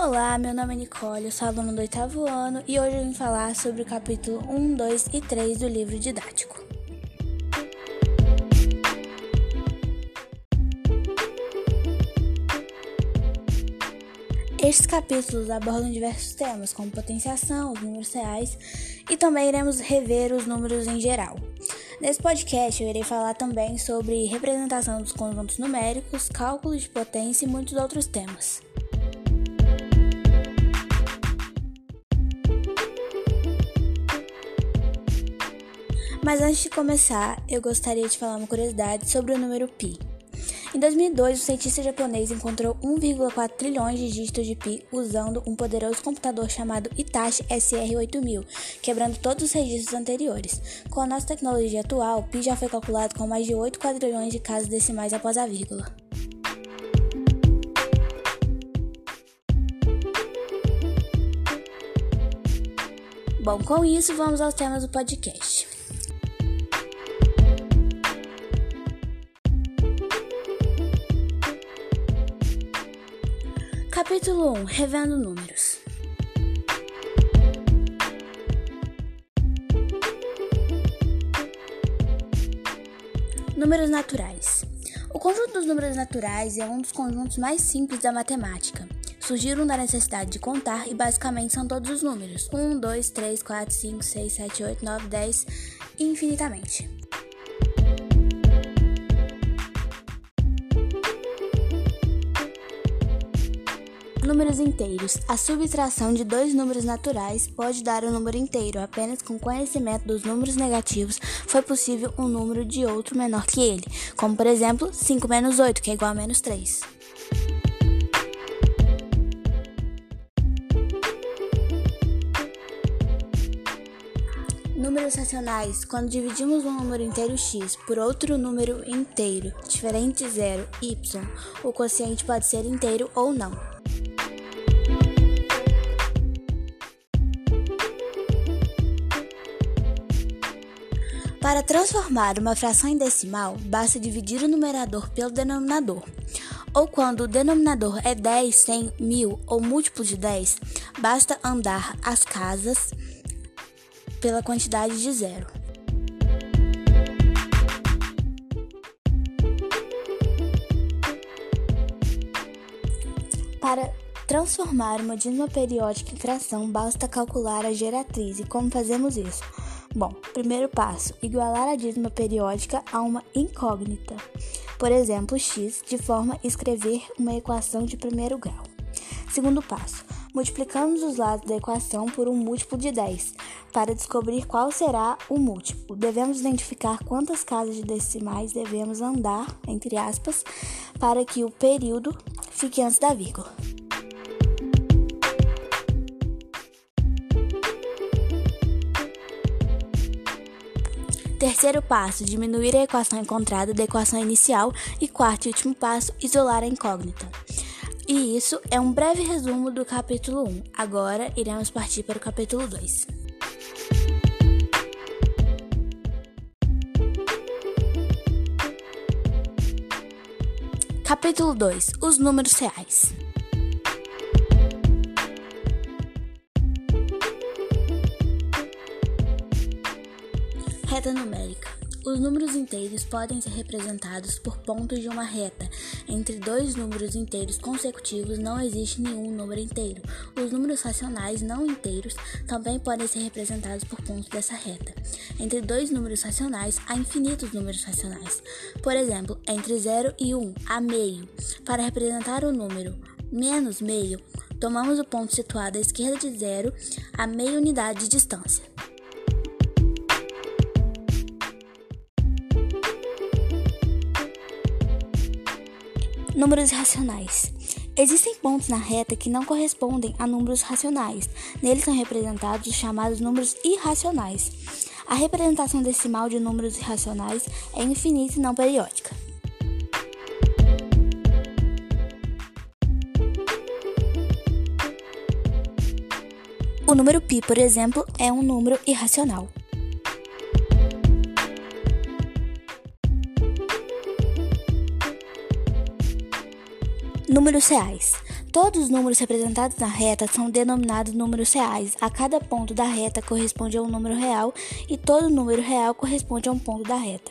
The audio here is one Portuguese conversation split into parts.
Olá, meu nome é Nicole, eu sou aluna do oitavo ano e hoje eu vim falar sobre o capítulo 1, 2 e 3 do livro didático. Estes capítulos abordam diversos temas, como potenciação, os números reais e também iremos rever os números em geral. Nesse podcast eu irei falar também sobre representação dos conjuntos numéricos, cálculo de potência e muitos outros temas. Mas antes de começar, eu gostaria de falar uma curiosidade sobre o número pi. Em 2002, um cientista japonês encontrou 1,4 trilhões de dígitos de pi usando um poderoso computador chamado Hitachi SR8000, quebrando todos os registros anteriores. Com a nossa tecnologia atual, pi já foi calculado com mais de 8 quadrilhões de casas decimais após a vírgula. Bom, com isso, vamos aos temas do podcast. Capítulo 1 Revendo Números Números naturais. O conjunto dos números naturais é um dos conjuntos mais simples da matemática. Surgiram da necessidade de contar e basicamente são todos os números: 1, 2, 3, 4, 5, 6, 7, 8, 9, 10 e infinitamente. Números inteiros. A subtração de dois números naturais pode dar um número inteiro. Apenas com conhecimento dos números negativos foi possível um número de outro menor que ele, como por exemplo 5 menos 8, que é igual a menos 3. Números racionais. Quando dividimos um número inteiro x por outro número inteiro diferente de zero, y, o quociente pode ser inteiro ou não. Para transformar uma fração em decimal, basta dividir o numerador pelo denominador. Ou quando o denominador é 10, 100, 1000 ou múltiplo de 10, basta andar as casas pela quantidade de zero. Para transformar uma dízima periódica em fração, basta calcular a geratriz. E como fazemos isso? Bom, primeiro passo: igualar a dízima periódica a uma incógnita, por exemplo, x, de forma a escrever uma equação de primeiro grau. Segundo passo: multiplicamos os lados da equação por um múltiplo de 10. Para descobrir qual será o múltiplo, devemos identificar quantas casas de decimais devemos andar, entre aspas, para que o período fique antes da vírgula. Terceiro passo, diminuir a equação encontrada da equação inicial. E quarto e último passo, isolar a incógnita. E isso é um breve resumo do capítulo 1. Agora iremos partir para o capítulo 2. Capítulo 2 Os números reais. Reta numérica. Os números inteiros podem ser representados por pontos de uma reta. Entre dois números inteiros consecutivos não existe nenhum número inteiro. Os números racionais não inteiros também podem ser representados por pontos dessa reta. Entre dois números racionais há infinitos números racionais. Por exemplo, entre 0 e 1 há meio. Para representar o número menos meio, tomamos o ponto situado à esquerda de zero a meia unidade de distância. Números racionais. Existem pontos na reta que não correspondem a números racionais. Neles são representados os chamados números irracionais. A representação decimal de números irracionais é infinita e não periódica. O número π, por exemplo, é um número irracional. Números reais. Todos os números representados na reta são denominados números reais. A cada ponto da reta corresponde a um número real e todo número real corresponde a um ponto da reta.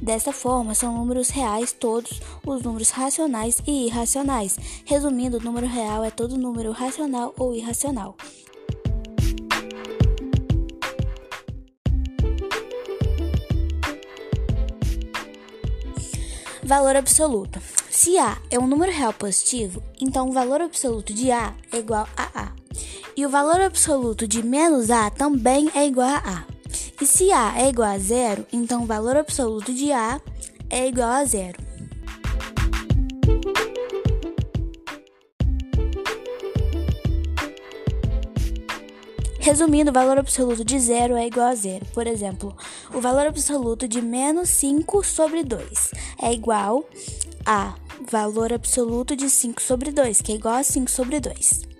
Dessa forma, são números reais todos os números racionais e irracionais. Resumindo, o número real é todo número racional ou irracional. Valor absoluto. Se A é um número real positivo, então o valor absoluto de A é igual a A. E o valor absoluto de menos A também é igual a A. E se A é igual a zero, então o valor absoluto de A é igual a zero. Resumindo, o valor absoluto de zero é igual a zero. Por exemplo, o valor absoluto de menos 5 sobre 2 é igual a valor absoluto de 5 sobre 2, que é igual a 5 sobre 2.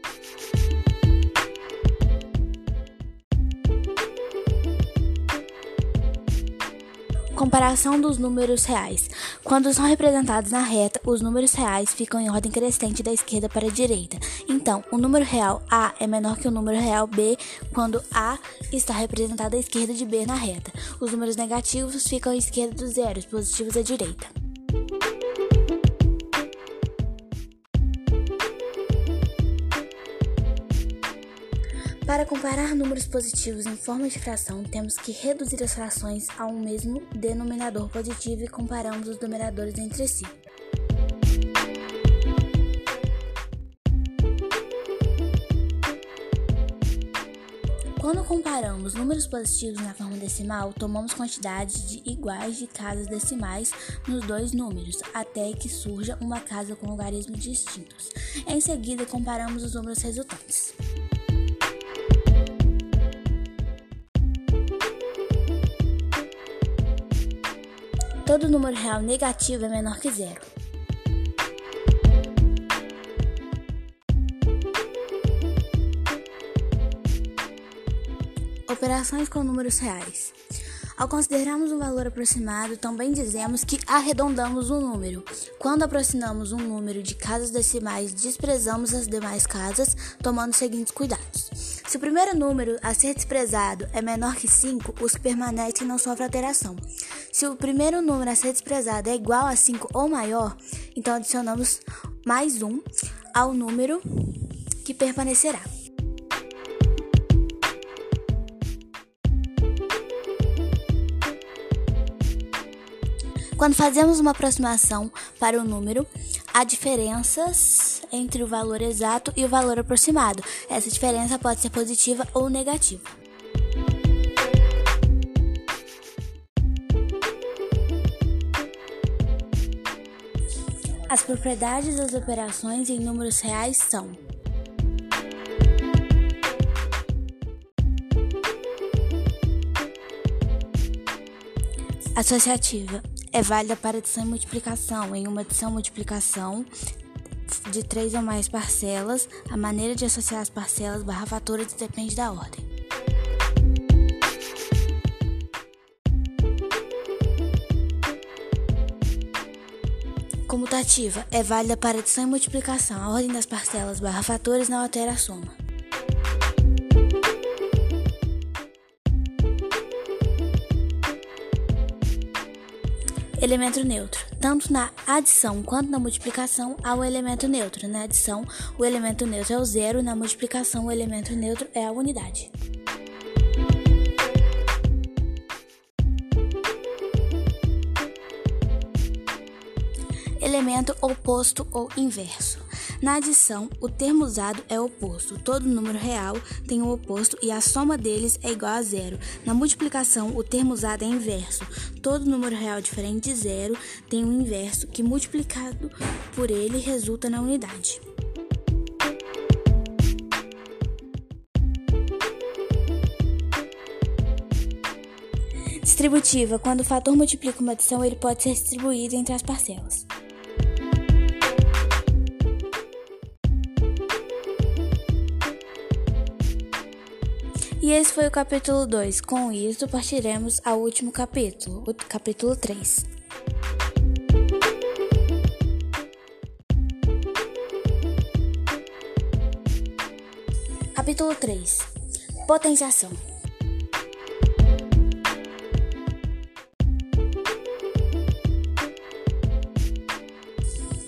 Comparação dos números reais. Quando são representados na reta, os números reais ficam em ordem crescente da esquerda para a direita. Então, o número real A é menor que o número real B quando A está representado à esquerda de B na reta. Os números negativos ficam à esquerda dos zeros, positivos à direita. Para comparar números positivos em forma de fração, temos que reduzir as frações a um mesmo denominador positivo e comparamos os numeradores entre si. Quando comparamos números positivos na forma decimal, tomamos quantidades de iguais de casas decimais nos dois números, até que surja uma casa com logaritmos distintos. Em seguida, comparamos os números resultantes. Todo número real negativo é menor que zero. Operações com números reais. Ao considerarmos um valor aproximado, também dizemos que arredondamos um número. Quando aproximamos um número de casas decimais, desprezamos as demais casas, tomando os seguintes cuidados. Se o primeiro número a ser desprezado é menor que 5, os permanecem não sofrem alteração. Se o primeiro número a ser desprezado é igual a 5 ou maior, então adicionamos mais um ao número que permanecerá. Quando fazemos uma aproximação para o número, há diferenças entre o valor exato e o valor aproximado. Essa diferença pode ser positiva ou negativa. As propriedades das operações em números reais são associativa é válida para adição e multiplicação. Em uma adição e multiplicação de três ou mais parcelas, a maneira de associar as parcelas barra fatores depende da ordem. Comutativa é válida para adição e multiplicação. A ordem das parcelas barra fatores não altera a soma. Elemento neutro. Tanto na adição quanto na multiplicação há o elemento neutro. Na adição, o elemento neutro é o zero, na multiplicação, o elemento neutro é a unidade. Elemento oposto ou inverso. Na adição, o termo usado é oposto. Todo número real tem um oposto e a soma deles é igual a zero. Na multiplicação, o termo usado é inverso. Todo número real diferente de zero tem um inverso que, multiplicado por ele, resulta na unidade. Distributiva: quando o fator multiplica uma adição, ele pode ser distribuído entre as parcelas. E esse foi o capítulo 2. Com isso, partiremos ao último capítulo, o capítulo 3. Capítulo 3 Potenciação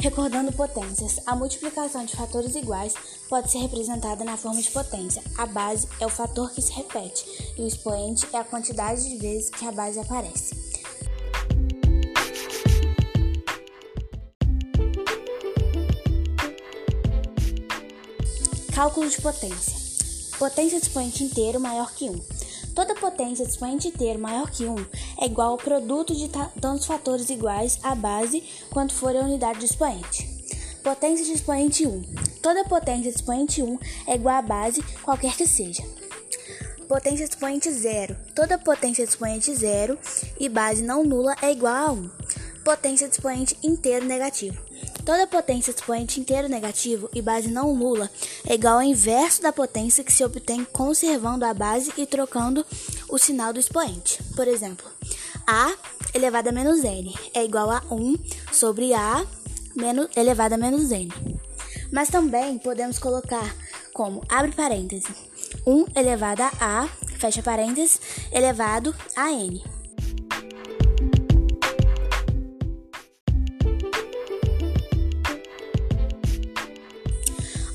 Recordando potências, a multiplicação de fatores iguais pode ser representada na forma de potência. A base é o fator que se repete e o expoente é a quantidade de vezes que a base aparece. Cálculo de potência. Potência de expoente inteiro maior que 1. Toda potência expoente inteiro maior que 1 é igual ao produto de tantos fatores iguais à base quanto for a unidade de expoente. Potência de expoente 1. Toda potência de expoente 1 é igual à base, qualquer que seja. Potência de expoente 0. Toda potência de expoente 0 e base não nula é igual a 1. Potência de expoente inteiro negativo. Toda potência expoente inteiro negativo e base não nula é igual ao inverso da potência que se obtém conservando a base e trocando o sinal do expoente. Por exemplo, A elevado a menos n é igual a 1 sobre A menos, elevado a menos n. Mas também podemos colocar como, abre parênteses, 1 elevado a A, fecha parênteses, elevado a n.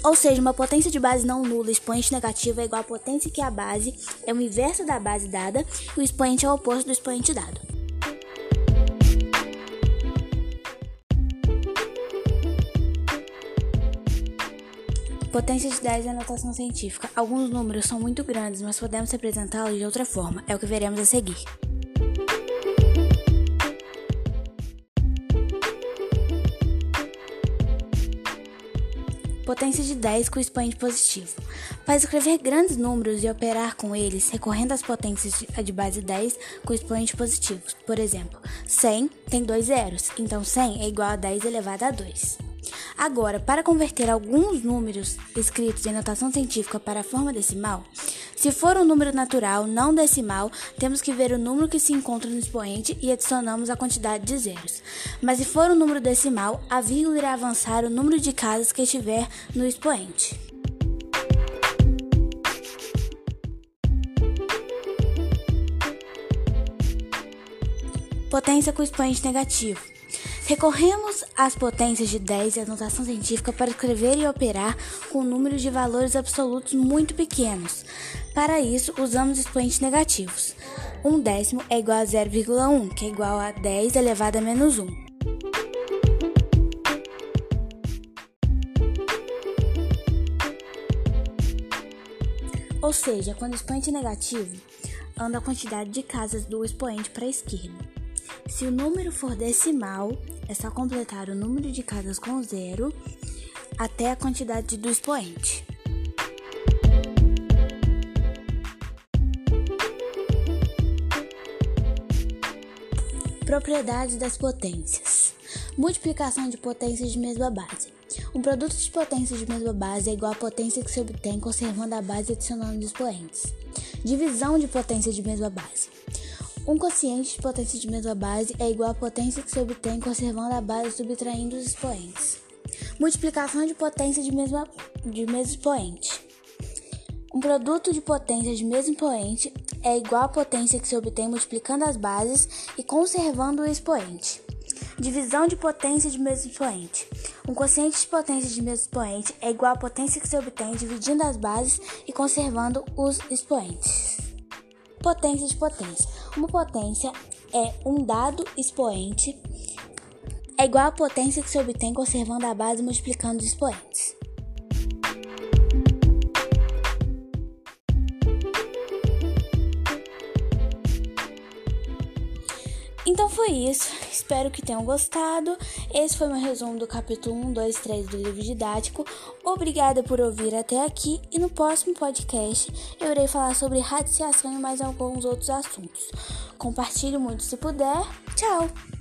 Ou seja, uma potência de base não nula expoente negativo é igual à potência que a base é o inverso da base dada e o expoente é o oposto do expoente dado. Potência de 10 é notação científica. Alguns números são muito grandes, mas podemos representá-los de outra forma. É o que veremos a seguir. Potência de 10 com expoente positivo. Para escrever grandes números e operar com eles, recorrendo às potências de base 10 com expoentes positivos. Por exemplo, 100 tem dois zeros, então 100 é igual a 10 elevado a 2. Agora, para converter alguns números escritos em notação científica para a forma decimal, se for um número natural não decimal, temos que ver o número que se encontra no expoente e adicionamos a quantidade de zeros. Mas se for um número decimal, a vírgula irá avançar o número de casas que estiver no expoente. Potência com expoente negativo. Recorremos às potências de 10 e à notação científica para escrever e operar com números de valores absolutos muito pequenos. Para isso, usamos expoentes negativos. Um décimo é igual a 0,1, que é igual a 10 elevado a menos 1. Ou seja, quando o expoente é negativo, anda a quantidade de casas do expoente para a esquerda. Se o número for decimal, é só completar o número de casas com zero até a quantidade do expoente. Propriedades das potências: multiplicação de potências de mesma base. Um produto de potências de mesma base é igual à potência que se obtém conservando a base e adicionando expoentes. Divisão de potência de mesma base. Um quociente de potência de mesma base é igual à potência que se obtém conservando a base e subtraindo os expoentes. Multiplicação de potência de, mesma, de mesmo expoente. Um produto de potência de mesmo expoente é igual à potência que se obtém multiplicando as bases e conservando o expoente. Divisão de potência de mesmo expoente. Um quociente de potência de mesmo expoente é igual à potência que se obtém dividindo as bases e conservando os expoentes. Potência de potência. Uma potência é um dado expoente é igual à potência que se obtém conservando a base multiplicando os expoentes. Então foi isso. Espero que tenham gostado. Esse foi meu resumo do capítulo 1, 2, 3 do livro didático. Obrigada por ouvir até aqui e no próximo podcast eu irei falar sobre radiciação e mais alguns outros assuntos. Compartilhe muito se puder. Tchau!